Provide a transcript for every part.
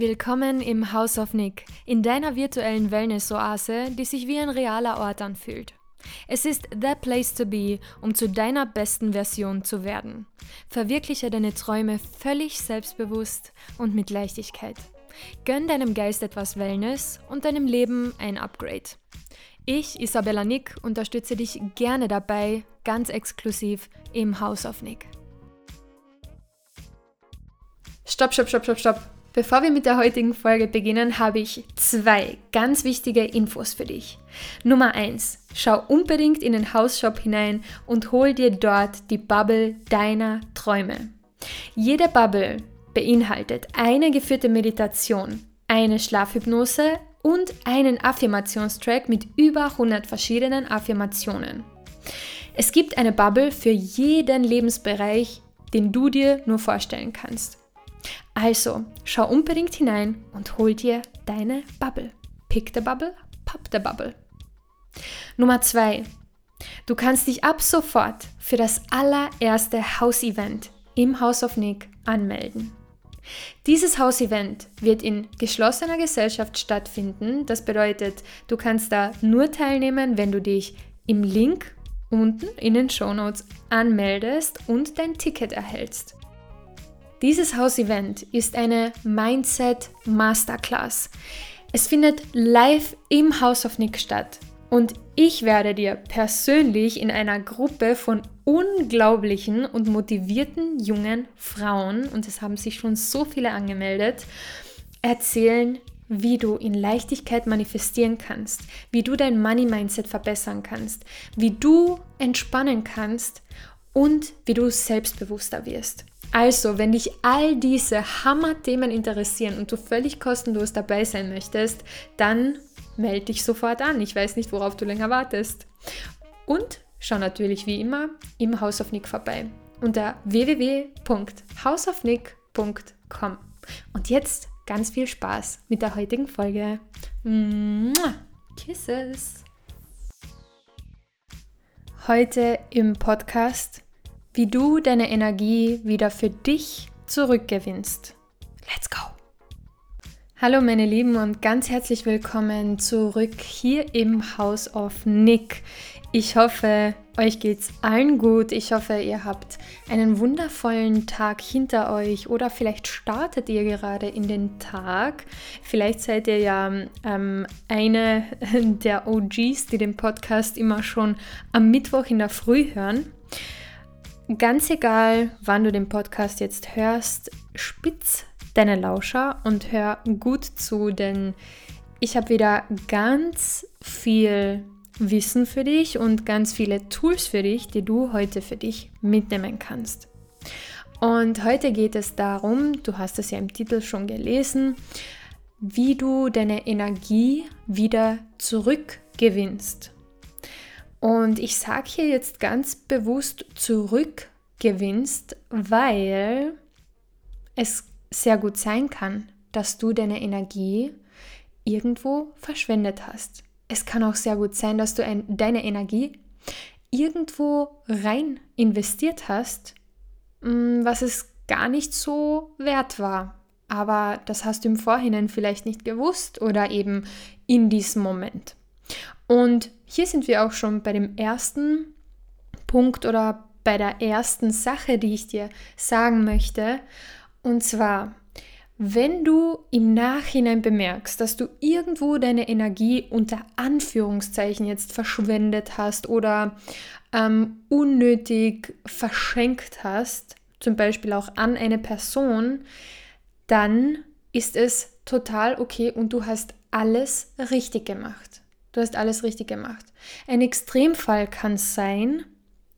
Willkommen im House of Nick, in deiner virtuellen Wellness-Oase, die sich wie ein realer Ort anfühlt. Es ist the place to be, um zu deiner besten Version zu werden. Verwirkliche deine Träume völlig selbstbewusst und mit Leichtigkeit. Gönn deinem Geist etwas Wellness und deinem Leben ein Upgrade. Ich, Isabella Nick, unterstütze dich gerne dabei, ganz exklusiv im House of Nick. Stopp, stopp, stopp, stopp, stopp. Bevor wir mit der heutigen Folge beginnen, habe ich zwei ganz wichtige Infos für dich. Nummer eins: Schau unbedingt in den Hausshop hinein und hol dir dort die Bubble deiner Träume. Jede Bubble beinhaltet eine geführte Meditation, eine Schlafhypnose und einen Affirmationstrack mit über 100 verschiedenen Affirmationen. Es gibt eine Bubble für jeden Lebensbereich, den du dir nur vorstellen kannst. Also, schau unbedingt hinein und hol dir deine Bubble. Pick the Bubble, pop the Bubble. Nummer zwei: Du kannst dich ab sofort für das allererste Hausevent im House of Nick anmelden. Dieses Hausevent wird in geschlossener Gesellschaft stattfinden. Das bedeutet, du kannst da nur teilnehmen, wenn du dich im Link unten in den Show Notes anmeldest und dein Ticket erhältst. Dieses Hausevent ist eine Mindset Masterclass. Es findet live im House of Nick statt und ich werde dir persönlich in einer Gruppe von unglaublichen und motivierten jungen Frauen, und es haben sich schon so viele angemeldet, erzählen, wie du in Leichtigkeit manifestieren kannst, wie du dein Money-Mindset verbessern kannst, wie du entspannen kannst und wie du selbstbewusster wirst. Also, wenn dich all diese Hammer-Themen interessieren und du völlig kostenlos dabei sein möchtest, dann melde dich sofort an. Ich weiß nicht, worauf du länger wartest. Und schau natürlich wie immer im House of Nick vorbei unter www.houseofnick.com. Und jetzt ganz viel Spaß mit der heutigen Folge. Kisses! Heute im Podcast wie du deine Energie wieder für dich zurückgewinnst. Let's go! Hallo meine Lieben und ganz herzlich willkommen zurück hier im House of Nick. Ich hoffe, euch geht's allen gut. Ich hoffe, ihr habt einen wundervollen Tag hinter euch oder vielleicht startet ihr gerade in den Tag. Vielleicht seid ihr ja ähm, eine der OGs, die den Podcast immer schon am Mittwoch in der Früh hören. Ganz egal, wann du den Podcast jetzt hörst, spitz deine Lauscher und hör gut zu, denn ich habe wieder ganz viel Wissen für dich und ganz viele Tools für dich, die du heute für dich mitnehmen kannst. Und heute geht es darum, du hast es ja im Titel schon gelesen, wie du deine Energie wieder zurückgewinnst. Und ich sage hier jetzt ganz bewusst zurückgewinnst, weil es sehr gut sein kann, dass du deine Energie irgendwo verschwendet hast. Es kann auch sehr gut sein, dass du ein, deine Energie irgendwo rein investiert hast, mm, was es gar nicht so wert war. Aber das hast du im Vorhinein vielleicht nicht gewusst oder eben in diesem Moment. Und hier sind wir auch schon bei dem ersten Punkt oder bei der ersten Sache, die ich dir sagen möchte. Und zwar, wenn du im Nachhinein bemerkst, dass du irgendwo deine Energie unter Anführungszeichen jetzt verschwendet hast oder ähm, unnötig verschenkt hast, zum Beispiel auch an eine Person, dann ist es total okay und du hast alles richtig gemacht. Du hast alles richtig gemacht. Ein Extremfall kann sein,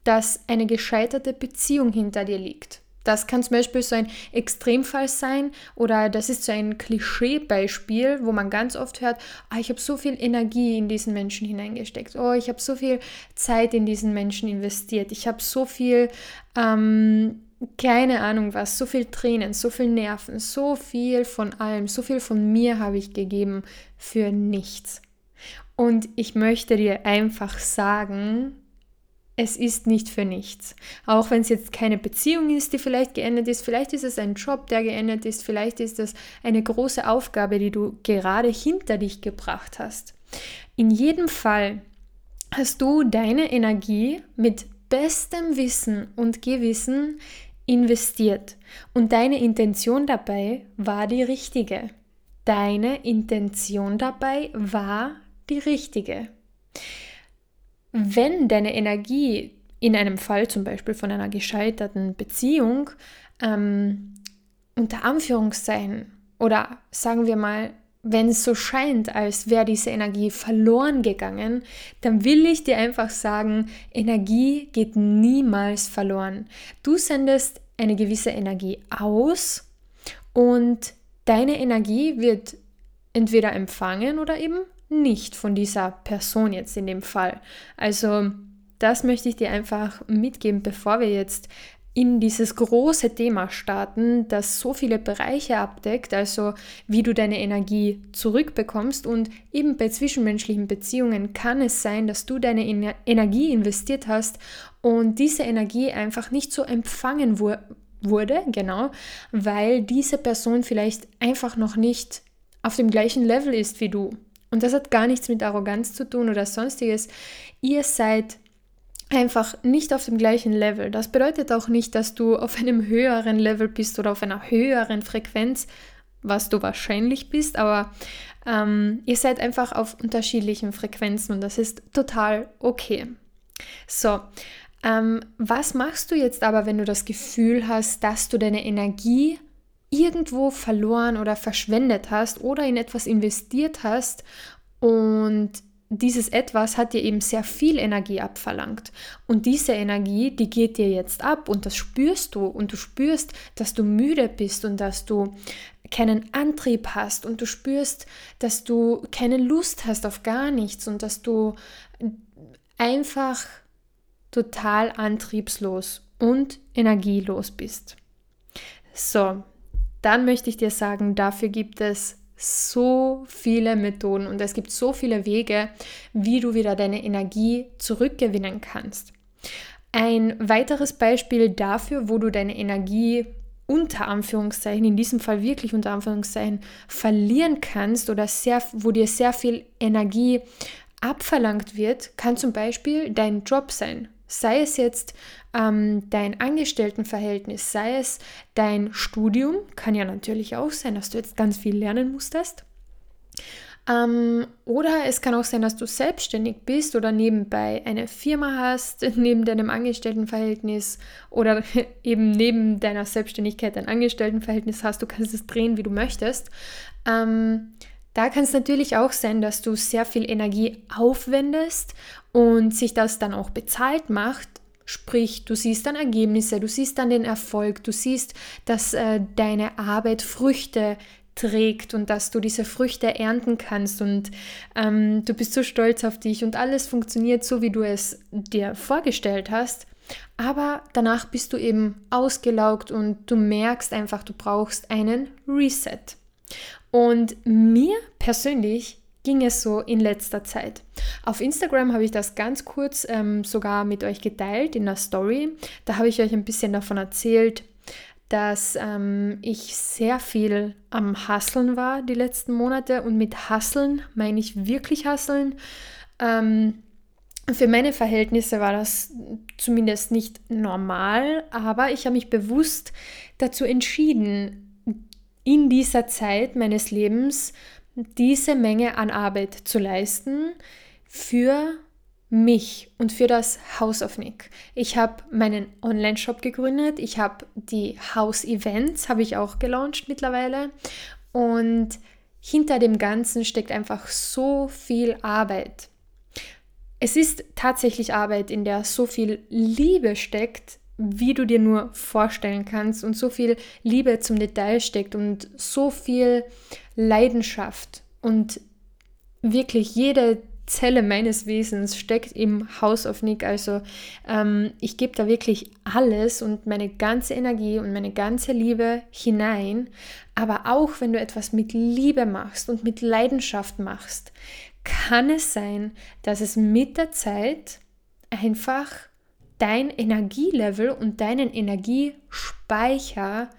dass eine gescheiterte Beziehung hinter dir liegt. Das kann zum Beispiel so ein Extremfall sein oder das ist so ein Klischeebeispiel, wo man ganz oft hört, oh, ich habe so viel Energie in diesen Menschen hineingesteckt, oh, ich habe so viel Zeit in diesen Menschen investiert, ich habe so viel, ähm, keine Ahnung was, so viel Tränen, so viel Nerven, so viel von allem, so viel von mir habe ich gegeben für nichts. Und ich möchte dir einfach sagen, es ist nicht für nichts. Auch wenn es jetzt keine Beziehung ist, die vielleicht geendet ist, vielleicht ist es ein Job, der geendet ist, vielleicht ist es eine große Aufgabe, die du gerade hinter dich gebracht hast. In jedem Fall hast du deine Energie mit bestem Wissen und Gewissen investiert und deine Intention dabei war die richtige. Deine Intention dabei war die richtige. Wenn deine Energie in einem Fall zum Beispiel von einer gescheiterten Beziehung ähm, unter Anführungszeichen oder sagen wir mal, wenn es so scheint, als wäre diese Energie verloren gegangen, dann will ich dir einfach sagen, Energie geht niemals verloren. Du sendest eine gewisse Energie aus und deine Energie wird entweder empfangen oder eben nicht von dieser Person jetzt in dem Fall. Also das möchte ich dir einfach mitgeben, bevor wir jetzt in dieses große Thema starten, das so viele Bereiche abdeckt, also wie du deine Energie zurückbekommst. Und eben bei zwischenmenschlichen Beziehungen kann es sein, dass du deine Ener Energie investiert hast und diese Energie einfach nicht so empfangen wu wurde, genau, weil diese Person vielleicht einfach noch nicht auf dem gleichen Level ist wie du. Und das hat gar nichts mit Arroganz zu tun oder sonstiges. Ihr seid einfach nicht auf dem gleichen Level. Das bedeutet auch nicht, dass du auf einem höheren Level bist oder auf einer höheren Frequenz, was du wahrscheinlich bist, aber ähm, ihr seid einfach auf unterschiedlichen Frequenzen und das ist total okay. So, ähm, was machst du jetzt aber, wenn du das Gefühl hast, dass du deine Energie irgendwo verloren oder verschwendet hast oder in etwas investiert hast und dieses etwas hat dir eben sehr viel Energie abverlangt. Und diese Energie, die geht dir jetzt ab und das spürst du. Und du spürst, dass du müde bist und dass du keinen Antrieb hast und du spürst, dass du keine Lust hast auf gar nichts und dass du einfach total antriebslos und energielos bist. So, dann möchte ich dir sagen, dafür gibt es so viele Methoden und es gibt so viele Wege, wie du wieder deine Energie zurückgewinnen kannst. Ein weiteres Beispiel dafür, wo du deine Energie unter Anführungszeichen, in diesem Fall wirklich unter Anführungszeichen, verlieren kannst oder sehr, wo dir sehr viel Energie abverlangt wird, kann zum Beispiel dein Job sein. Sei es jetzt ähm, dein Angestelltenverhältnis, sei es dein Studium, kann ja natürlich auch sein, dass du jetzt ganz viel lernen musstest. Ähm, oder es kann auch sein, dass du selbstständig bist oder nebenbei eine Firma hast, neben deinem Angestelltenverhältnis oder eben neben deiner Selbstständigkeit ein Angestelltenverhältnis hast. Du kannst es drehen, wie du möchtest. Ähm, da kann es natürlich auch sein, dass du sehr viel Energie aufwendest und sich das dann auch bezahlt macht. Sprich, du siehst dann Ergebnisse, du siehst dann den Erfolg, du siehst, dass äh, deine Arbeit Früchte trägt und dass du diese Früchte ernten kannst und ähm, du bist so stolz auf dich und alles funktioniert so, wie du es dir vorgestellt hast. Aber danach bist du eben ausgelaugt und du merkst einfach, du brauchst einen Reset. Und mir persönlich ging es so in letzter Zeit. Auf Instagram habe ich das ganz kurz ähm, sogar mit euch geteilt in der Story. Da habe ich euch ein bisschen davon erzählt, dass ähm, ich sehr viel am Hasseln war die letzten Monate. Und mit Hasseln meine ich wirklich Hasseln. Ähm, für meine Verhältnisse war das zumindest nicht normal, aber ich habe mich bewusst dazu entschieden, in dieser Zeit meines Lebens diese Menge an Arbeit zu leisten für mich und für das House of Nick. Ich habe meinen Online-Shop gegründet, ich habe die House-Events, habe ich auch gelauncht mittlerweile und hinter dem Ganzen steckt einfach so viel Arbeit. Es ist tatsächlich Arbeit, in der so viel Liebe steckt, wie du dir nur vorstellen kannst und so viel Liebe zum Detail steckt und so viel Leidenschaft und wirklich jede Zelle meines Wesens steckt im House of Nick. Also ähm, ich gebe da wirklich alles und meine ganze Energie und meine ganze Liebe hinein. Aber auch wenn du etwas mit Liebe machst und mit Leidenschaft machst, kann es sein, dass es mit der Zeit einfach dein Energielevel und deinen Energiespeicher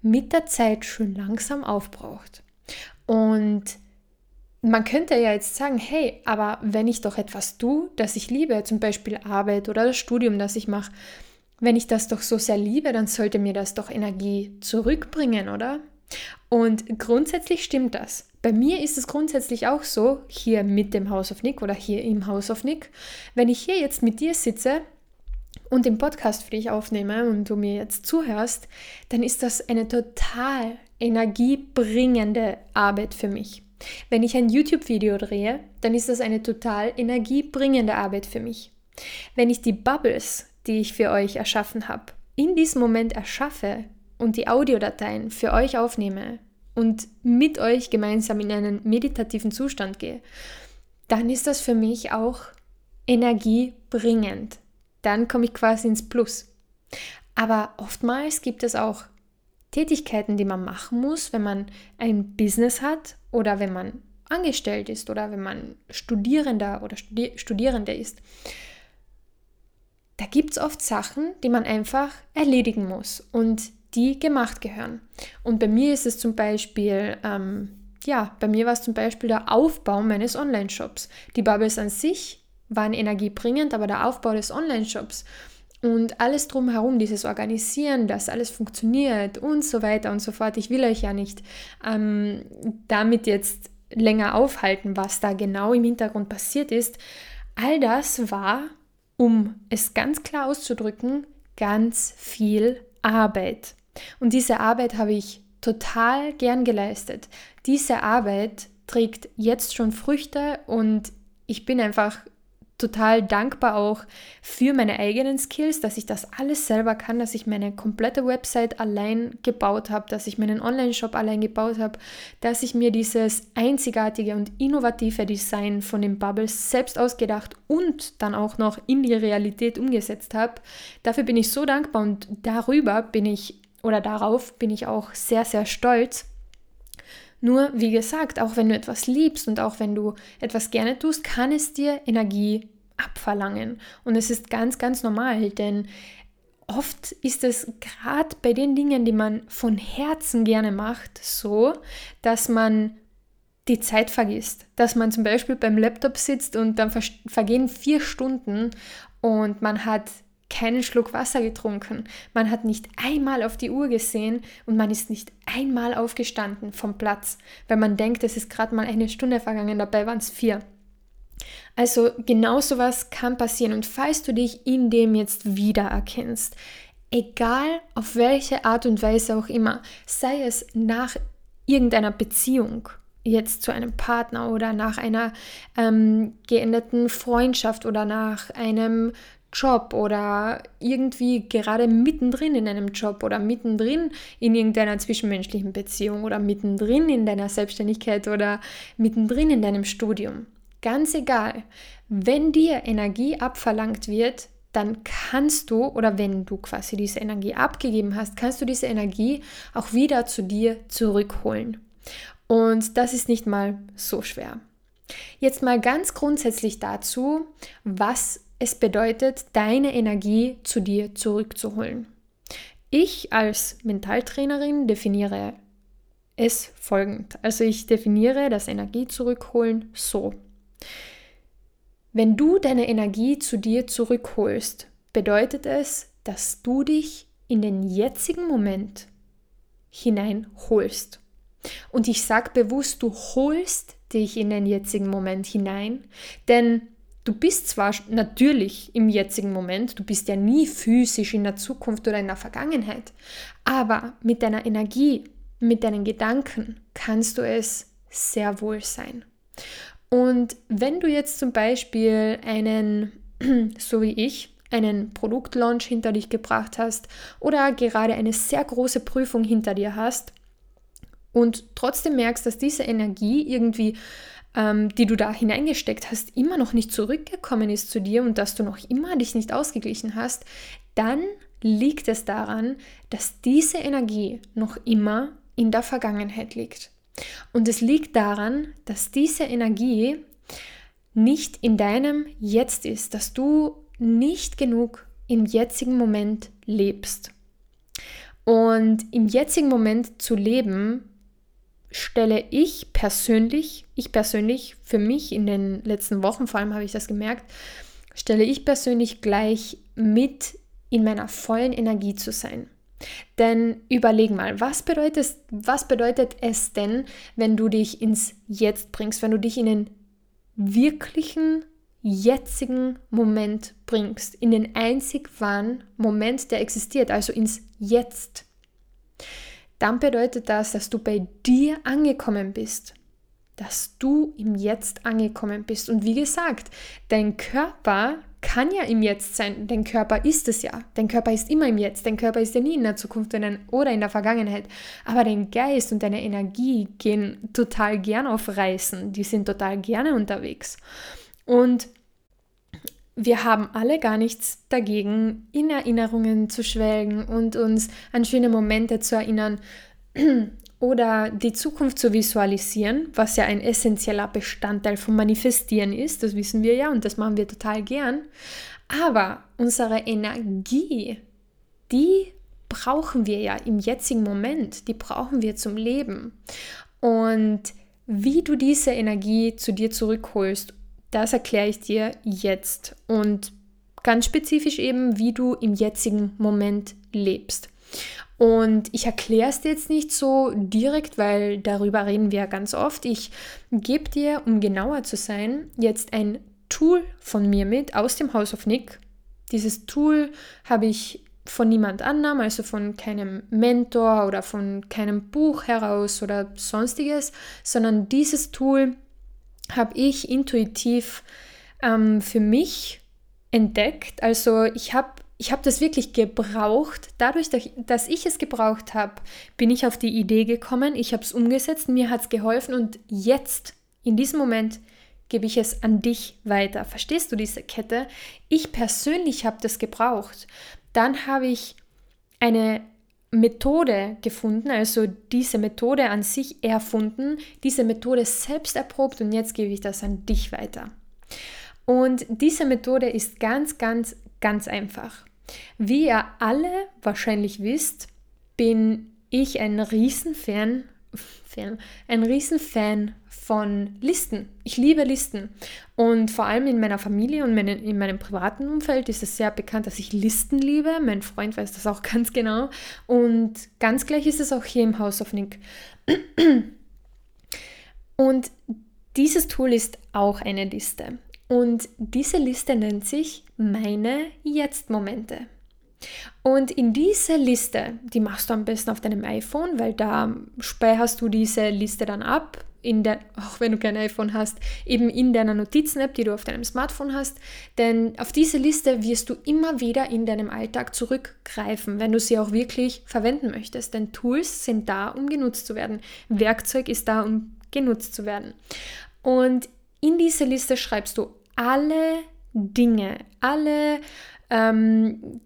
mit der Zeit schon langsam aufbraucht. Und man könnte ja jetzt sagen, hey, aber wenn ich doch etwas tue, das ich liebe, zum Beispiel Arbeit oder das Studium, das ich mache, wenn ich das doch so sehr liebe, dann sollte mir das doch Energie zurückbringen, oder? Und grundsätzlich stimmt das. Bei mir ist es grundsätzlich auch so, hier mit dem House of Nick oder hier im House of Nick, wenn ich hier jetzt mit dir sitze und den Podcast für dich aufnehme und du mir jetzt zuhörst, dann ist das eine total energiebringende Arbeit für mich. Wenn ich ein YouTube-Video drehe, dann ist das eine total energiebringende Arbeit für mich. Wenn ich die Bubbles, die ich für euch erschaffen habe, in diesem Moment erschaffe und die Audiodateien für euch aufnehme und mit euch gemeinsam in einen meditativen Zustand gehe, dann ist das für mich auch energiebringend. Dann komme ich quasi ins Plus. Aber oftmals gibt es auch Tätigkeiten, die man machen muss, wenn man ein Business hat oder wenn man angestellt ist oder wenn man Studierender oder Studi Studierende ist. Da gibt es oft Sachen, die man einfach erledigen muss und die gemacht gehören. Und bei mir ist es zum Beispiel, ähm, ja, bei mir war es zum Beispiel der Aufbau meines Online-Shops. Die Bubbles an sich waren energiebringend, aber der Aufbau des Online-Shops und alles drumherum, dieses Organisieren, dass alles funktioniert und so weiter und so fort. Ich will euch ja nicht ähm, damit jetzt länger aufhalten, was da genau im Hintergrund passiert ist. All das war, um es ganz klar auszudrücken, ganz viel Arbeit. Und diese Arbeit habe ich total gern geleistet. Diese Arbeit trägt jetzt schon Früchte und ich bin einfach total dankbar auch für meine eigenen Skills, dass ich das alles selber kann, dass ich meine komplette Website allein gebaut habe, dass ich meinen Online-Shop allein gebaut habe, dass ich mir dieses einzigartige und innovative Design von den Bubbles selbst ausgedacht und dann auch noch in die Realität umgesetzt habe. Dafür bin ich so dankbar und darüber bin ich oder darauf bin ich auch sehr, sehr stolz. Nur, wie gesagt, auch wenn du etwas liebst und auch wenn du etwas gerne tust, kann es dir Energie abverlangen. Und es ist ganz, ganz normal, denn oft ist es gerade bei den Dingen, die man von Herzen gerne macht, so, dass man die Zeit vergisst. Dass man zum Beispiel beim Laptop sitzt und dann vergehen vier Stunden und man hat keinen Schluck Wasser getrunken. Man hat nicht einmal auf die Uhr gesehen und man ist nicht einmal aufgestanden vom Platz, weil man denkt, es ist gerade mal eine Stunde vergangen, dabei waren es vier. Also genau sowas kann passieren und falls du dich in dem jetzt wiedererkennst, egal auf welche Art und Weise auch immer, sei es nach irgendeiner Beziehung, jetzt zu einem Partner oder nach einer ähm, geänderten Freundschaft oder nach einem Job oder irgendwie gerade mittendrin in einem Job oder mittendrin in irgendeiner zwischenmenschlichen Beziehung oder mittendrin in deiner Selbstständigkeit oder mittendrin in deinem Studium. Ganz egal, wenn dir Energie abverlangt wird, dann kannst du oder wenn du quasi diese Energie abgegeben hast, kannst du diese Energie auch wieder zu dir zurückholen. Und das ist nicht mal so schwer. Jetzt mal ganz grundsätzlich dazu, was es bedeutet, deine Energie zu dir zurückzuholen. Ich als Mentaltrainerin definiere es folgend. Also ich definiere das Energie zurückholen so. Wenn du deine Energie zu dir zurückholst, bedeutet es, dass du dich in den jetzigen Moment hineinholst. Und ich sage bewusst, du holst dich in den jetzigen Moment hinein, denn Du bist zwar natürlich im jetzigen Moment, du bist ja nie physisch in der Zukunft oder in der Vergangenheit, aber mit deiner Energie, mit deinen Gedanken kannst du es sehr wohl sein. Und wenn du jetzt zum Beispiel einen, so wie ich, einen Produktlaunch hinter dich gebracht hast oder gerade eine sehr große Prüfung hinter dir hast und trotzdem merkst, dass diese Energie irgendwie ähm, die du da hineingesteckt hast, immer noch nicht zurückgekommen ist zu dir und dass du noch immer dich nicht ausgeglichen hast, dann liegt es daran, dass diese Energie noch immer in der Vergangenheit liegt. Und es liegt daran, dass diese Energie nicht in deinem Jetzt ist, dass du nicht genug im jetzigen Moment lebst. Und im jetzigen Moment zu leben, stelle ich persönlich, ich persönlich, für mich in den letzten Wochen vor allem habe ich das gemerkt, stelle ich persönlich gleich mit in meiner vollen Energie zu sein. Denn überleg mal, was bedeutet, was bedeutet es denn, wenn du dich ins Jetzt bringst, wenn du dich in den wirklichen jetzigen Moment bringst, in den einzig wahren Moment, der existiert, also ins Jetzt, dann bedeutet das, dass du bei dir angekommen bist, dass du im Jetzt angekommen bist. Und wie gesagt, dein Körper kann ja im Jetzt sein. Dein Körper ist es ja. Dein Körper ist immer im Jetzt. Dein Körper ist ja nie in der Zukunft oder in der Vergangenheit. Aber dein Geist und deine Energie gehen total gern auf Reisen. Die sind total gerne unterwegs. Und wir haben alle gar nichts dagegen, in Erinnerungen zu schwelgen und uns an schöne Momente zu erinnern oder die Zukunft zu visualisieren, was ja ein essentieller Bestandteil vom Manifestieren ist, das wissen wir ja und das machen wir total gern. Aber unsere Energie, die brauchen wir ja im jetzigen Moment, die brauchen wir zum Leben. Und wie du diese Energie zu dir zurückholst das erkläre ich dir jetzt und ganz spezifisch eben, wie du im jetzigen Moment lebst. Und ich erkläre es dir jetzt nicht so direkt, weil darüber reden wir ja ganz oft. Ich gebe dir, um genauer zu sein, jetzt ein Tool von mir mit aus dem House of Nick. Dieses Tool habe ich von niemand anderem, also von keinem Mentor oder von keinem Buch heraus oder sonstiges, sondern dieses Tool habe ich intuitiv ähm, für mich entdeckt. Also ich habe ich habe das wirklich gebraucht. Dadurch, dass ich es gebraucht habe, bin ich auf die Idee gekommen, ich habe es umgesetzt, mir hat es geholfen und jetzt, in diesem Moment, gebe ich es an dich weiter. Verstehst du diese Kette? Ich persönlich habe das gebraucht. Dann habe ich eine Methode gefunden, also diese Methode an sich erfunden, diese Methode selbst erprobt und jetzt gebe ich das an dich weiter. Und diese Methode ist ganz, ganz, ganz einfach. Wie ihr alle wahrscheinlich wisst, bin ich ein Riesenfan Fan, ein Riesenfan von Listen. Ich liebe Listen. Und vor allem in meiner Familie und in meinem privaten Umfeld ist es sehr bekannt, dass ich Listen liebe. Mein Freund weiß das auch ganz genau. Und ganz gleich ist es auch hier im House of Nick. Und dieses Tool ist auch eine Liste. Und diese Liste nennt sich meine Jetzt-Momente. Und in diese Liste, die machst du am besten auf deinem iPhone, weil da speicherst du diese Liste dann ab, in der, auch wenn du kein iPhone hast, eben in deiner Notizen-App, die du auf deinem Smartphone hast. Denn auf diese Liste wirst du immer wieder in deinem Alltag zurückgreifen, wenn du sie auch wirklich verwenden möchtest. Denn Tools sind da, um genutzt zu werden. Werkzeug ist da, um genutzt zu werden. Und in diese Liste schreibst du alle Dinge, alle ähm,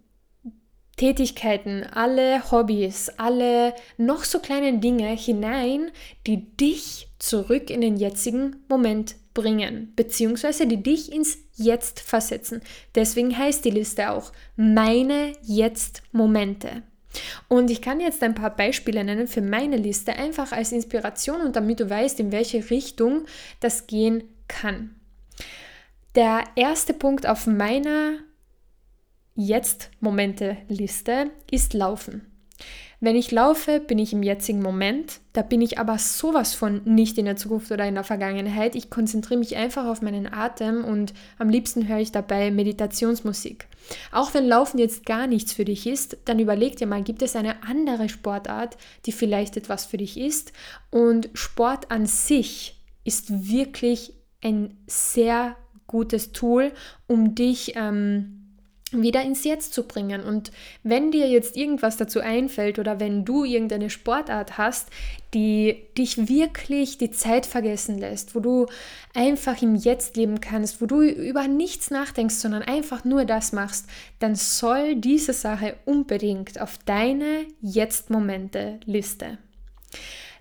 Tätigkeiten, alle Hobbys, alle noch so kleinen Dinge hinein, die dich zurück in den jetzigen Moment bringen, beziehungsweise die dich ins Jetzt versetzen. Deswegen heißt die Liste auch meine Jetzt-Momente. Und ich kann jetzt ein paar Beispiele nennen für meine Liste, einfach als Inspiration und damit du weißt, in welche Richtung das gehen kann. Der erste Punkt auf meiner Jetzt-Momente-Liste ist Laufen. Wenn ich laufe, bin ich im jetzigen Moment. Da bin ich aber sowas von nicht in der Zukunft oder in der Vergangenheit. Ich konzentriere mich einfach auf meinen Atem und am liebsten höre ich dabei Meditationsmusik. Auch wenn Laufen jetzt gar nichts für dich ist, dann überleg dir mal, gibt es eine andere Sportart, die vielleicht etwas für dich ist? Und Sport an sich ist wirklich ein sehr gutes Tool, um dich ähm, wieder ins Jetzt zu bringen. Und wenn dir jetzt irgendwas dazu einfällt oder wenn du irgendeine Sportart hast, die dich wirklich die Zeit vergessen lässt, wo du einfach im Jetzt leben kannst, wo du über nichts nachdenkst, sondern einfach nur das machst, dann soll diese Sache unbedingt auf deine Jetzt-Momente-Liste.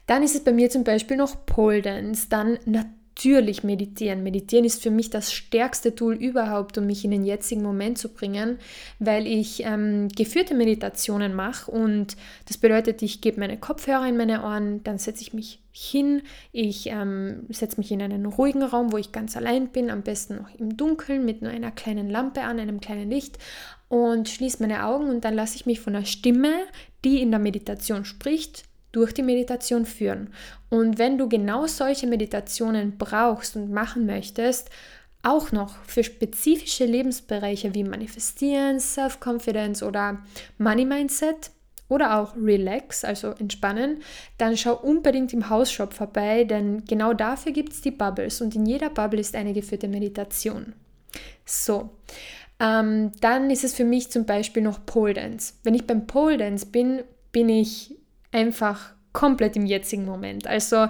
Dann ist es bei mir zum Beispiel noch Pole Dance, dann natürlich natürlich meditieren. Meditieren ist für mich das stärkste Tool überhaupt, um mich in den jetzigen Moment zu bringen, weil ich ähm, geführte Meditationen mache und das bedeutet, ich gebe meine Kopfhörer in meine Ohren, dann setze ich mich hin, ich ähm, setze mich in einen ruhigen Raum, wo ich ganz allein bin, am besten noch im Dunkeln mit nur einer kleinen Lampe an, einem kleinen Licht und schließe meine Augen und dann lasse ich mich von der Stimme, die in der Meditation spricht, durch die Meditation führen. Und wenn du genau solche Meditationen brauchst und machen möchtest, auch noch für spezifische Lebensbereiche wie Manifestieren, Self-Confidence oder Money Mindset oder auch Relax, also entspannen, dann schau unbedingt im Hausshop vorbei, denn genau dafür gibt es die Bubbles und in jeder Bubble ist eine geführte Meditation. So, ähm, dann ist es für mich zum Beispiel noch Pole Dance. Wenn ich beim Pole Dance bin, bin ich einfach komplett im jetzigen Moment. Also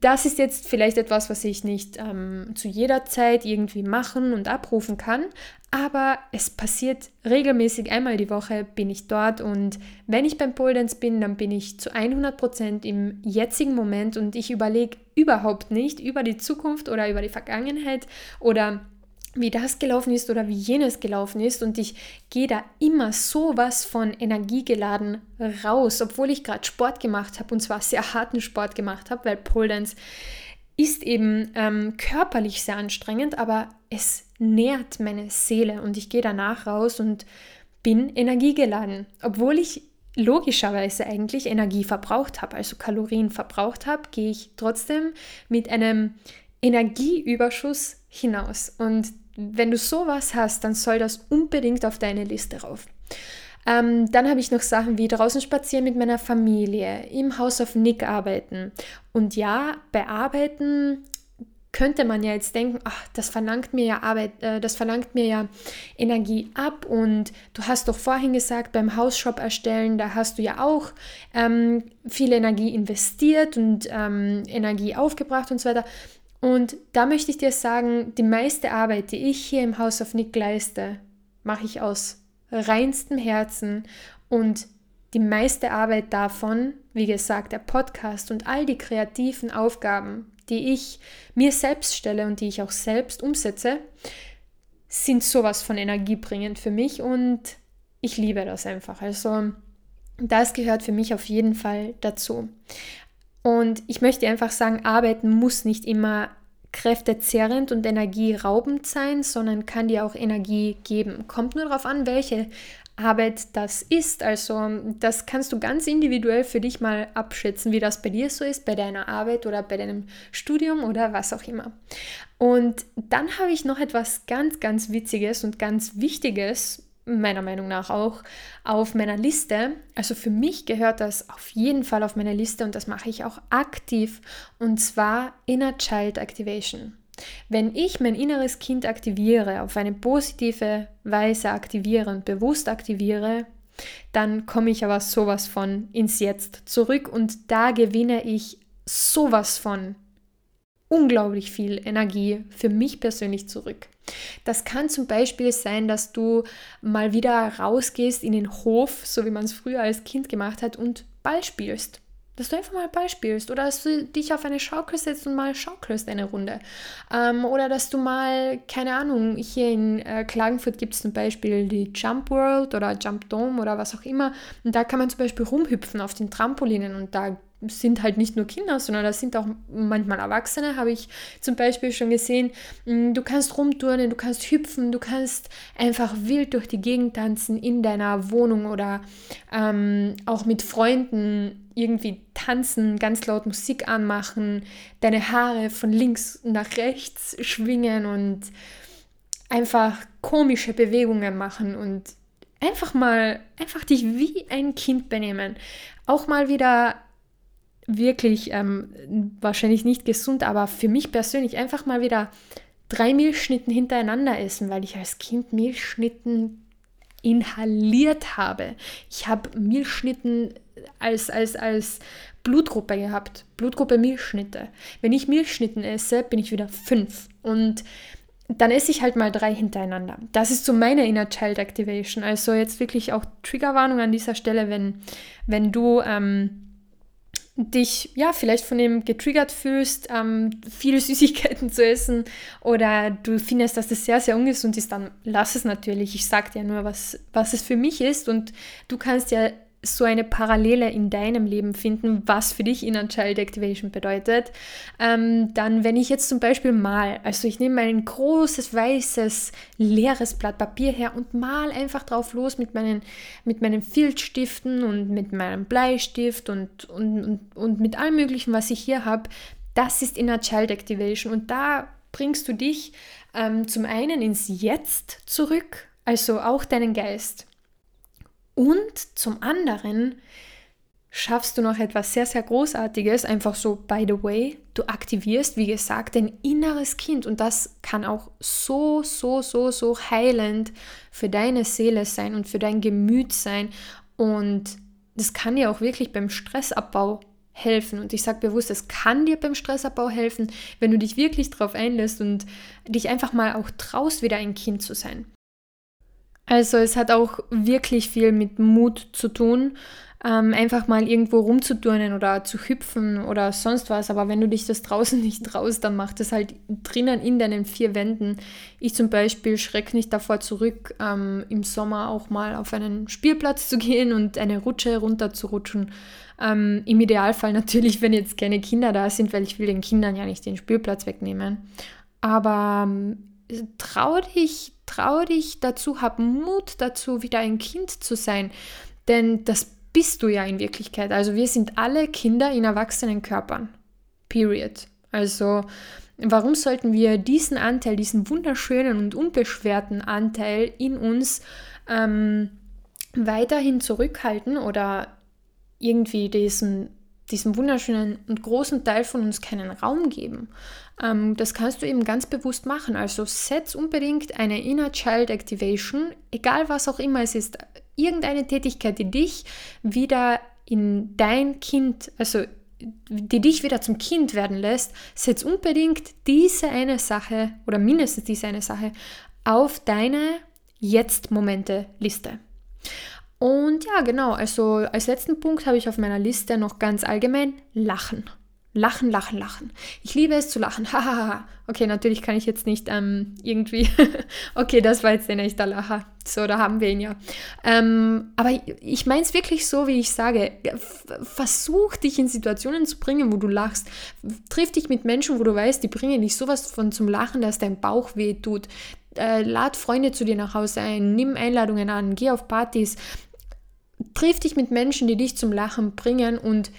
das ist jetzt vielleicht etwas, was ich nicht ähm, zu jeder Zeit irgendwie machen und abrufen kann, aber es passiert regelmäßig einmal die Woche bin ich dort und wenn ich beim Pole Dance bin, dann bin ich zu 100% im jetzigen Moment und ich überlege überhaupt nicht über die Zukunft oder über die Vergangenheit oder wie das gelaufen ist oder wie jenes gelaufen ist. Und ich gehe da immer sowas von energiegeladen raus, obwohl ich gerade Sport gemacht habe und zwar sehr harten Sport gemacht habe, weil Pole Dance ist eben ähm, körperlich sehr anstrengend, aber es nährt meine Seele und ich gehe danach raus und bin energiegeladen, obwohl ich logischerweise eigentlich Energie verbraucht habe, also Kalorien verbraucht habe, gehe ich trotzdem mit einem Energieüberschuss hinaus. Und wenn du sowas hast, dann soll das unbedingt auf deine Liste rauf. Ähm, dann habe ich noch Sachen wie draußen spazieren mit meiner Familie, im Haus auf Nick arbeiten. Und ja, bei Arbeiten könnte man ja jetzt denken, ach, das verlangt mir ja Arbeit, äh, das verlangt mir ja Energie ab und du hast doch vorhin gesagt, beim Hausshop erstellen, da hast du ja auch ähm, viel Energie investiert und ähm, Energie aufgebracht und so weiter. Und da möchte ich dir sagen, die meiste Arbeit, die ich hier im House of Nick leiste, mache ich aus reinstem Herzen und die meiste Arbeit davon, wie gesagt, der Podcast und all die kreativen Aufgaben, die ich mir selbst stelle und die ich auch selbst umsetze, sind sowas von energiebringend für mich und ich liebe das einfach. Also das gehört für mich auf jeden Fall dazu. Und ich möchte einfach sagen, Arbeiten muss nicht immer kräftezerrend und energieraubend sein, sondern kann dir auch Energie geben. Kommt nur darauf an, welche Arbeit das ist. Also das kannst du ganz individuell für dich mal abschätzen, wie das bei dir so ist, bei deiner Arbeit oder bei deinem Studium oder was auch immer. Und dann habe ich noch etwas ganz, ganz Witziges und ganz Wichtiges meiner Meinung nach auch auf meiner Liste. Also für mich gehört das auf jeden Fall auf meine Liste und das mache ich auch aktiv und zwar Inner Child Activation. Wenn ich mein inneres Kind aktiviere, auf eine positive Weise aktiviere und bewusst aktiviere, dann komme ich aber sowas von ins Jetzt zurück und da gewinne ich sowas von unglaublich viel Energie für mich persönlich zurück. Das kann zum Beispiel sein, dass du mal wieder rausgehst in den Hof, so wie man es früher als Kind gemacht hat, und Ball spielst. Dass du einfach mal Ball spielst oder dass du dich auf eine Schaukel setzt und mal schaukelst eine Runde. Ähm, oder dass du mal, keine Ahnung, hier in äh, Klagenfurt gibt es zum Beispiel die Jump World oder Jump Dome oder was auch immer. Und da kann man zum Beispiel rumhüpfen auf den Trampolinen und da sind halt nicht nur Kinder, sondern das sind auch manchmal Erwachsene, habe ich zum Beispiel schon gesehen. Mm, du kannst rumturnen, du kannst hüpfen, du kannst einfach wild durch die Gegend tanzen in deiner Wohnung oder ähm, auch mit Freunden irgendwie tanzen, ganz laut Musik anmachen, deine Haare von links nach rechts schwingen und einfach komische Bewegungen machen und einfach mal, einfach dich wie ein Kind benehmen. Auch mal wieder wirklich ähm, wahrscheinlich nicht gesund, aber für mich persönlich einfach mal wieder drei Milchschnitten hintereinander essen, weil ich als Kind Milchschnitten inhaliert habe. Ich habe Milchschnitten als, als, als Blutgruppe gehabt. Blutgruppe Milchschnitte. Wenn ich Milchschnitten esse, bin ich wieder fünf. Und dann esse ich halt mal drei hintereinander. Das ist so meine Inner Child Activation. Also jetzt wirklich auch Triggerwarnung an dieser Stelle, wenn, wenn du ähm, dich ja vielleicht von dem getriggert fühlst, ähm, viele Süßigkeiten zu essen oder du findest, dass das sehr, sehr ungesund ist, dann lass es natürlich. Ich sage dir nur, was, was es für mich ist und du kannst ja so eine Parallele in deinem Leben finden, was für dich Inner Child Activation bedeutet, ähm, dann, wenn ich jetzt zum Beispiel mal, also ich nehme ein großes, weißes, leeres Blatt Papier her und mal einfach drauf los mit meinen, mit meinen Filzstiften und mit meinem Bleistift und, und, und, und mit allem Möglichen, was ich hier habe, das ist Inner Child Activation und da bringst du dich ähm, zum einen ins Jetzt zurück, also auch deinen Geist. Und zum anderen schaffst du noch etwas sehr, sehr Großartiges, einfach so, by the way, du aktivierst, wie gesagt, dein inneres Kind und das kann auch so, so, so, so heilend für deine Seele sein und für dein Gemüt sein und das kann dir auch wirklich beim Stressabbau helfen. Und ich sage bewusst, es kann dir beim Stressabbau helfen, wenn du dich wirklich darauf einlässt und dich einfach mal auch traust, wieder ein Kind zu sein. Also es hat auch wirklich viel mit Mut zu tun, ähm, einfach mal irgendwo rumzuturnen oder zu hüpfen oder sonst was. Aber wenn du dich das draußen nicht traust, dann mach das halt drinnen in deinen vier Wänden. Ich zum Beispiel schrecke nicht davor zurück, ähm, im Sommer auch mal auf einen Spielplatz zu gehen und eine Rutsche runter zu rutschen. Ähm, Im Idealfall natürlich, wenn jetzt keine Kinder da sind, weil ich will den Kindern ja nicht den Spielplatz wegnehmen. Aber ähm, trau dich, trau dich dazu, hab Mut dazu, wieder ein Kind zu sein. Denn das bist du ja in Wirklichkeit. Also wir sind alle Kinder in erwachsenen Körpern. Period. Also warum sollten wir diesen Anteil, diesen wunderschönen und unbeschwerten Anteil in uns ähm, weiterhin zurückhalten oder irgendwie diesen diesem wunderschönen und großen Teil von uns keinen Raum geben. Ähm, das kannst du eben ganz bewusst machen. Also setz unbedingt eine Inner Child Activation, egal was auch immer es ist, irgendeine Tätigkeit, die dich wieder in dein Kind, also die dich wieder zum Kind werden lässt, setz unbedingt diese eine Sache oder mindestens diese eine Sache auf deine Jetzt-Momente-Liste. Und ja, genau, also als letzten Punkt habe ich auf meiner Liste noch ganz allgemein Lachen. Lachen, lachen, lachen. Ich liebe es zu lachen. Hahaha. okay, natürlich kann ich jetzt nicht ähm, irgendwie. okay, das war jetzt ein echter Lacher. So, da haben wir ihn ja. Ähm, aber ich meine es wirklich so, wie ich sage. Versuch dich in Situationen zu bringen, wo du lachst. Triff dich mit Menschen, wo du weißt, die bringen dich sowas von zum Lachen, dass dein Bauch weh tut. Äh, lad Freunde zu dir nach Hause ein, nimm Einladungen an, geh auf Partys, triff dich mit Menschen, die dich zum Lachen bringen und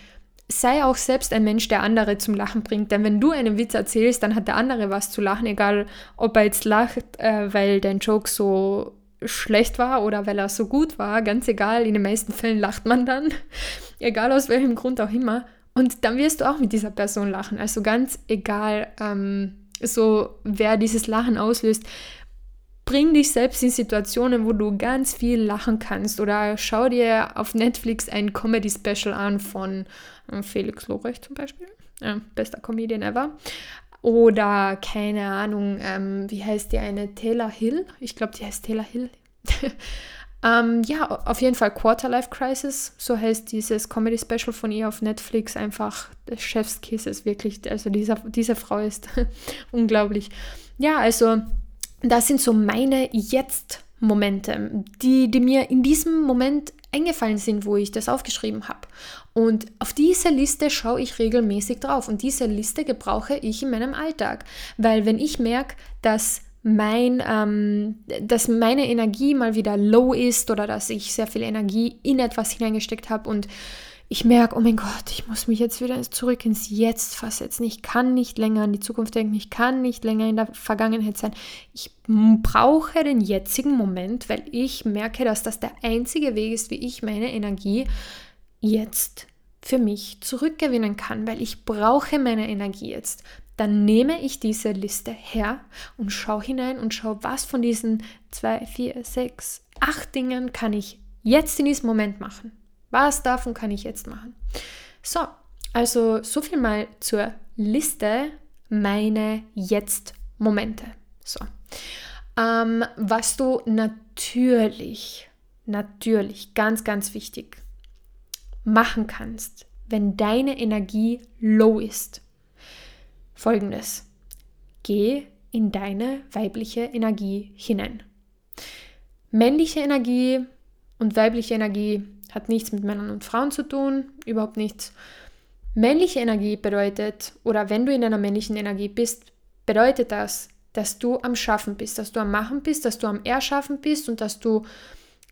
sei auch selbst ein Mensch, der andere zum Lachen bringt. Denn wenn du einen Witz erzählst, dann hat der andere was zu lachen, egal ob er jetzt lacht, äh, weil dein Joke so schlecht war oder weil er so gut war, ganz egal, in den meisten Fällen lacht man dann, egal aus welchem Grund auch immer. Und dann wirst du auch mit dieser Person lachen. Also ganz egal, ähm, so wer dieses Lachen auslöst, bring dich selbst in Situationen, wo du ganz viel lachen kannst oder schau dir auf Netflix ein Comedy-Special an von äh, Felix Lobrecht zum Beispiel, äh, bester Comedian ever. Oder keine Ahnung, ähm, wie heißt die eine? Taylor Hill? Ich glaube, die heißt Taylor Hill. ähm, ja, auf jeden Fall Quarterlife Crisis, so heißt dieses Comedy-Special von ihr auf Netflix. Einfach Chef's Kisses, wirklich. Also dieser, diese Frau ist unglaublich. Ja, also das sind so meine Jetzt-Momente, die, die mir in diesem Moment eingefallen sind, wo ich das aufgeschrieben habe. Und auf diese Liste schaue ich regelmäßig drauf und diese Liste gebrauche ich in meinem Alltag, weil wenn ich merke, dass mein, ähm, dass meine Energie mal wieder low ist oder dass ich sehr viel Energie in etwas hineingesteckt habe und ich merke, oh mein Gott, ich muss mich jetzt wieder zurück ins Jetzt versetzen. Ich kann nicht länger an die Zukunft denken. Ich kann nicht länger in der Vergangenheit sein. Ich brauche den jetzigen Moment, weil ich merke, dass das der einzige Weg ist, wie ich meine Energie jetzt für mich zurückgewinnen kann, weil ich brauche meine Energie jetzt. Dann nehme ich diese Liste her und schaue hinein und schaue, was von diesen zwei, vier, sechs, acht Dingen kann ich jetzt in diesem Moment machen. Was davon kann ich jetzt machen? So, also so viel mal zur Liste meine Jetzt-Momente. So. Ähm, was du natürlich, natürlich, ganz, ganz wichtig machen kannst, wenn deine Energie low ist? Folgendes. Geh in deine weibliche Energie hinein. Männliche Energie und weibliche Energie hat nichts mit Männern und Frauen zu tun, überhaupt nichts. Männliche Energie bedeutet, oder wenn du in deiner männlichen Energie bist, bedeutet das, dass du am Schaffen bist, dass du am Machen bist, dass du am Erschaffen bist und dass du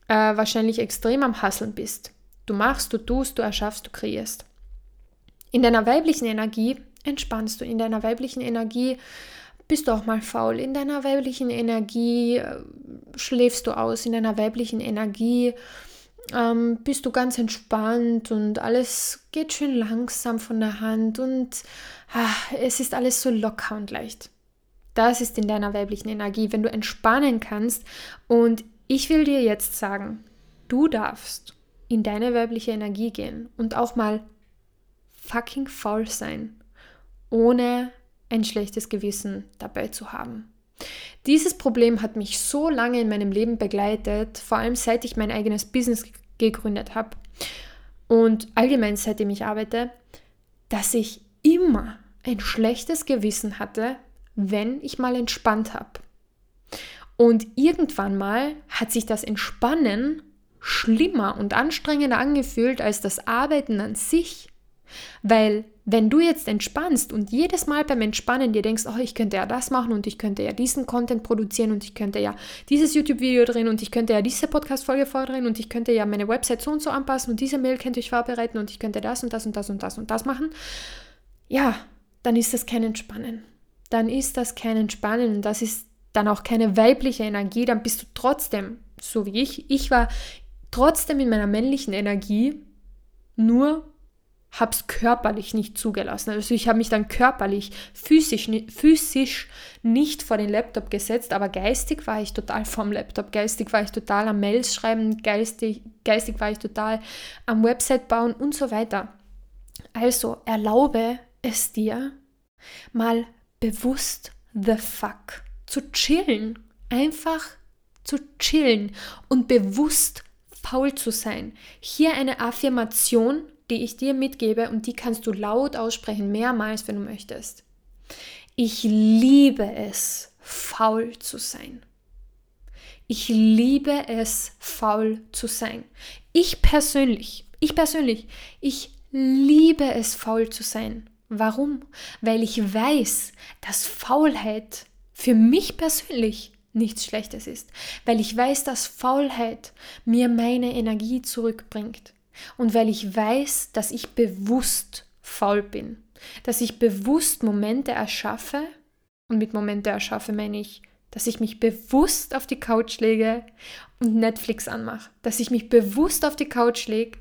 äh, wahrscheinlich extrem am Hasseln bist. Du machst, du tust, du erschaffst, du kreierst. In deiner weiblichen Energie entspannst du, in deiner weiblichen Energie bist du auch mal faul, in deiner weiblichen Energie äh, schläfst du aus, in deiner weiblichen Energie ähm, bist du ganz entspannt und alles geht schön langsam von der Hand und ach, es ist alles so locker und leicht. Das ist in deiner weiblichen Energie, wenn du entspannen kannst. Und ich will dir jetzt sagen, du darfst in deine weibliche Energie gehen und auch mal fucking faul sein, ohne ein schlechtes Gewissen dabei zu haben. Dieses Problem hat mich so lange in meinem Leben begleitet, vor allem seit ich mein eigenes Business gegründet habe und allgemein seitdem ich arbeite, dass ich immer ein schlechtes Gewissen hatte, wenn ich mal entspannt habe. Und irgendwann mal hat sich das Entspannen schlimmer und anstrengender angefühlt als das Arbeiten an sich. Weil wenn du jetzt entspannst und jedes Mal beim Entspannen dir denkst, oh, ich könnte ja das machen und ich könnte ja diesen Content produzieren und ich könnte ja dieses YouTube-Video drehen und ich könnte ja diese Podcast-Folge vordrehen und ich könnte ja meine Website so und so anpassen und diese Mail könnte ich vorbereiten und ich könnte das und das und das und das und das machen, ja, dann ist das kein Entspannen. Dann ist das kein Entspannen und das ist dann auch keine weibliche Energie, dann bist du trotzdem, so wie ich, ich war trotzdem in meiner männlichen Energie, nur habe es körperlich nicht zugelassen. Also ich habe mich dann körperlich, physisch, physisch nicht vor den Laptop gesetzt, aber geistig war ich total vom Laptop. Geistig war ich total am Mails schreiben, geistig, geistig war ich total am Website bauen und so weiter. Also erlaube es dir, mal bewusst the fuck zu chillen. Einfach zu chillen und bewusst faul zu sein. Hier eine Affirmation die ich dir mitgebe und die kannst du laut aussprechen, mehrmals, wenn du möchtest. Ich liebe es, faul zu sein. Ich liebe es, faul zu sein. Ich persönlich, ich persönlich, ich liebe es, faul zu sein. Warum? Weil ich weiß, dass Faulheit für mich persönlich nichts Schlechtes ist. Weil ich weiß, dass Faulheit mir meine Energie zurückbringt. Und weil ich weiß, dass ich bewusst faul bin, dass ich bewusst Momente erschaffe, und mit Momente erschaffe meine ich, dass ich mich bewusst auf die Couch lege und Netflix anmache, dass ich mich bewusst auf die Couch lege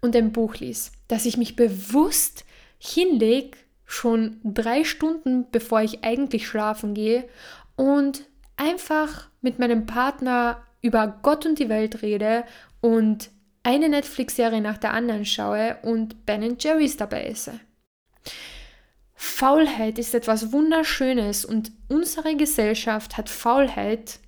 und ein Buch lies, dass ich mich bewusst hinlege, schon drei Stunden bevor ich eigentlich schlafen gehe und einfach mit meinem Partner über Gott und die Welt rede und eine Netflix-Serie nach der anderen schaue und Ben Jerry's dabei esse. Faulheit ist etwas Wunderschönes und unsere Gesellschaft hat Faulheit,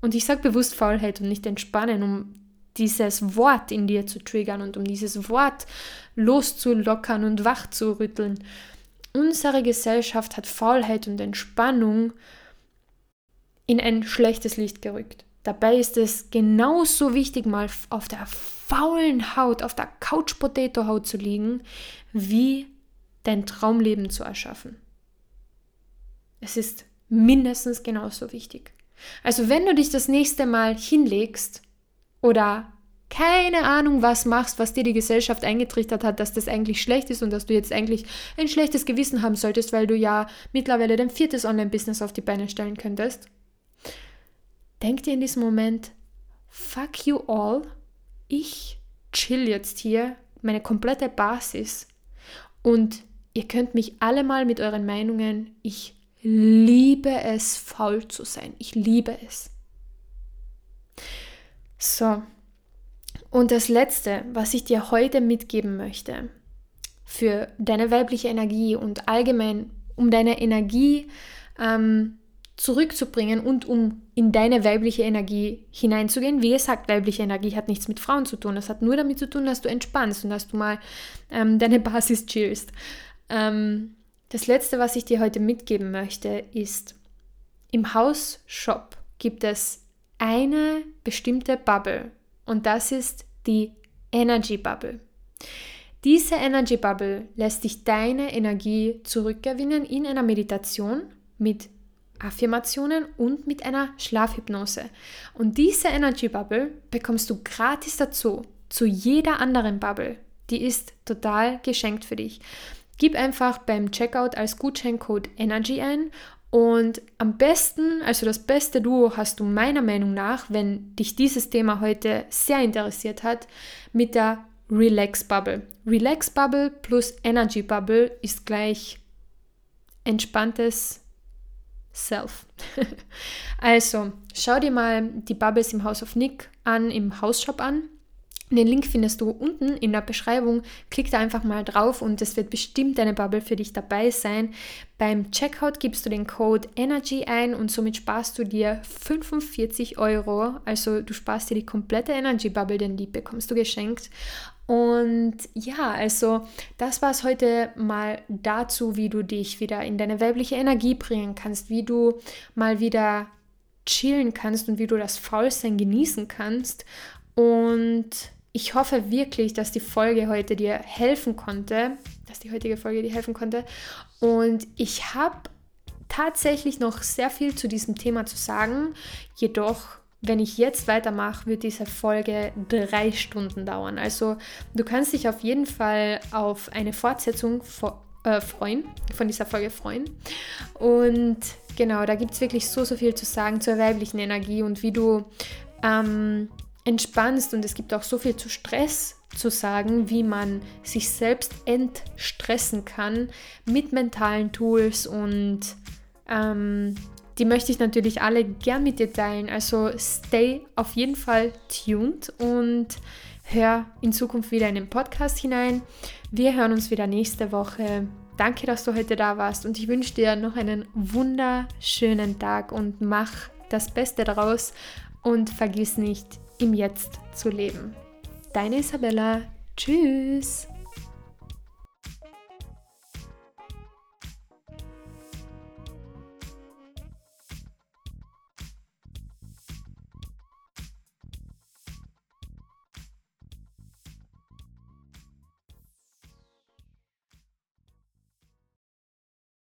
und ich sage bewusst Faulheit und nicht entspannen, um dieses Wort in dir zu triggern und um dieses Wort loszulockern und wach zu rütteln. Unsere Gesellschaft hat Faulheit und Entspannung in ein schlechtes Licht gerückt. Dabei ist es genauso wichtig, mal auf der faulen Haut, auf der Couch-Potato-Haut zu liegen, wie dein Traumleben zu erschaffen. Es ist mindestens genauso wichtig. Also wenn du dich das nächste Mal hinlegst oder keine Ahnung was machst, was dir die Gesellschaft eingetrichtert hat, dass das eigentlich schlecht ist und dass du jetzt eigentlich ein schlechtes Gewissen haben solltest, weil du ja mittlerweile dein viertes Online-Business auf die Beine stellen könntest. Denk dir in diesem Moment, fuck you all, ich chill jetzt hier, meine komplette Basis. Und ihr könnt mich alle mal mit euren Meinungen, ich liebe es, faul zu sein. Ich liebe es. So. Und das Letzte, was ich dir heute mitgeben möchte, für deine weibliche Energie und allgemein um deine Energie ähm, zurückzubringen und um in deine weibliche Energie hineinzugehen. Wie gesagt, weibliche Energie hat nichts mit Frauen zu tun. Das hat nur damit zu tun, dass du entspannst und dass du mal ähm, deine Basis chillst. Ähm, das letzte, was ich dir heute mitgeben möchte, ist, im Hausshop gibt es eine bestimmte Bubble und das ist die Energy Bubble. Diese Energy Bubble lässt dich deine Energie zurückgewinnen in einer Meditation mit Affirmationen und mit einer Schlafhypnose. Und diese Energy Bubble bekommst du gratis dazu, zu jeder anderen Bubble. Die ist total geschenkt für dich. Gib einfach beim Checkout als Gutscheincode Energy ein und am besten, also das beste Duo hast du meiner Meinung nach, wenn dich dieses Thema heute sehr interessiert hat, mit der Relax Bubble. Relax Bubble plus Energy Bubble ist gleich entspanntes Self. also, schau dir mal die Bubbles im House of Nick an, im Hausshop an. Den Link findest du unten in der Beschreibung. Klick da einfach mal drauf und es wird bestimmt eine Bubble für dich dabei sein. Beim Checkout gibst du den Code Energy ein und somit sparst du dir 45 Euro. Also du sparst dir die komplette Energy Bubble, denn die bekommst du geschenkt. Und ja, also das war es heute mal dazu, wie du dich wieder in deine weibliche Energie bringen kannst, wie du mal wieder chillen kannst und wie du das Faulsein genießen kannst. Und ich hoffe wirklich, dass die Folge heute dir helfen konnte, dass die heutige Folge dir helfen konnte. Und ich habe tatsächlich noch sehr viel zu diesem Thema zu sagen, jedoch wenn ich jetzt weitermache, wird diese Folge drei Stunden dauern. Also du kannst dich auf jeden Fall auf eine Fortsetzung äh, freuen, von dieser Folge freuen. Und genau, da gibt es wirklich so, so viel zu sagen zur weiblichen Energie und wie du ähm, entspannst. Und es gibt auch so viel zu Stress zu sagen, wie man sich selbst entstressen kann mit mentalen Tools und ähm, die möchte ich natürlich alle gern mit dir teilen. Also stay auf jeden Fall tuned und hör in Zukunft wieder in den Podcast hinein. Wir hören uns wieder nächste Woche. Danke, dass du heute da warst und ich wünsche dir noch einen wunderschönen Tag und mach das Beste daraus und vergiss nicht, im Jetzt zu leben. Deine Isabella. Tschüss.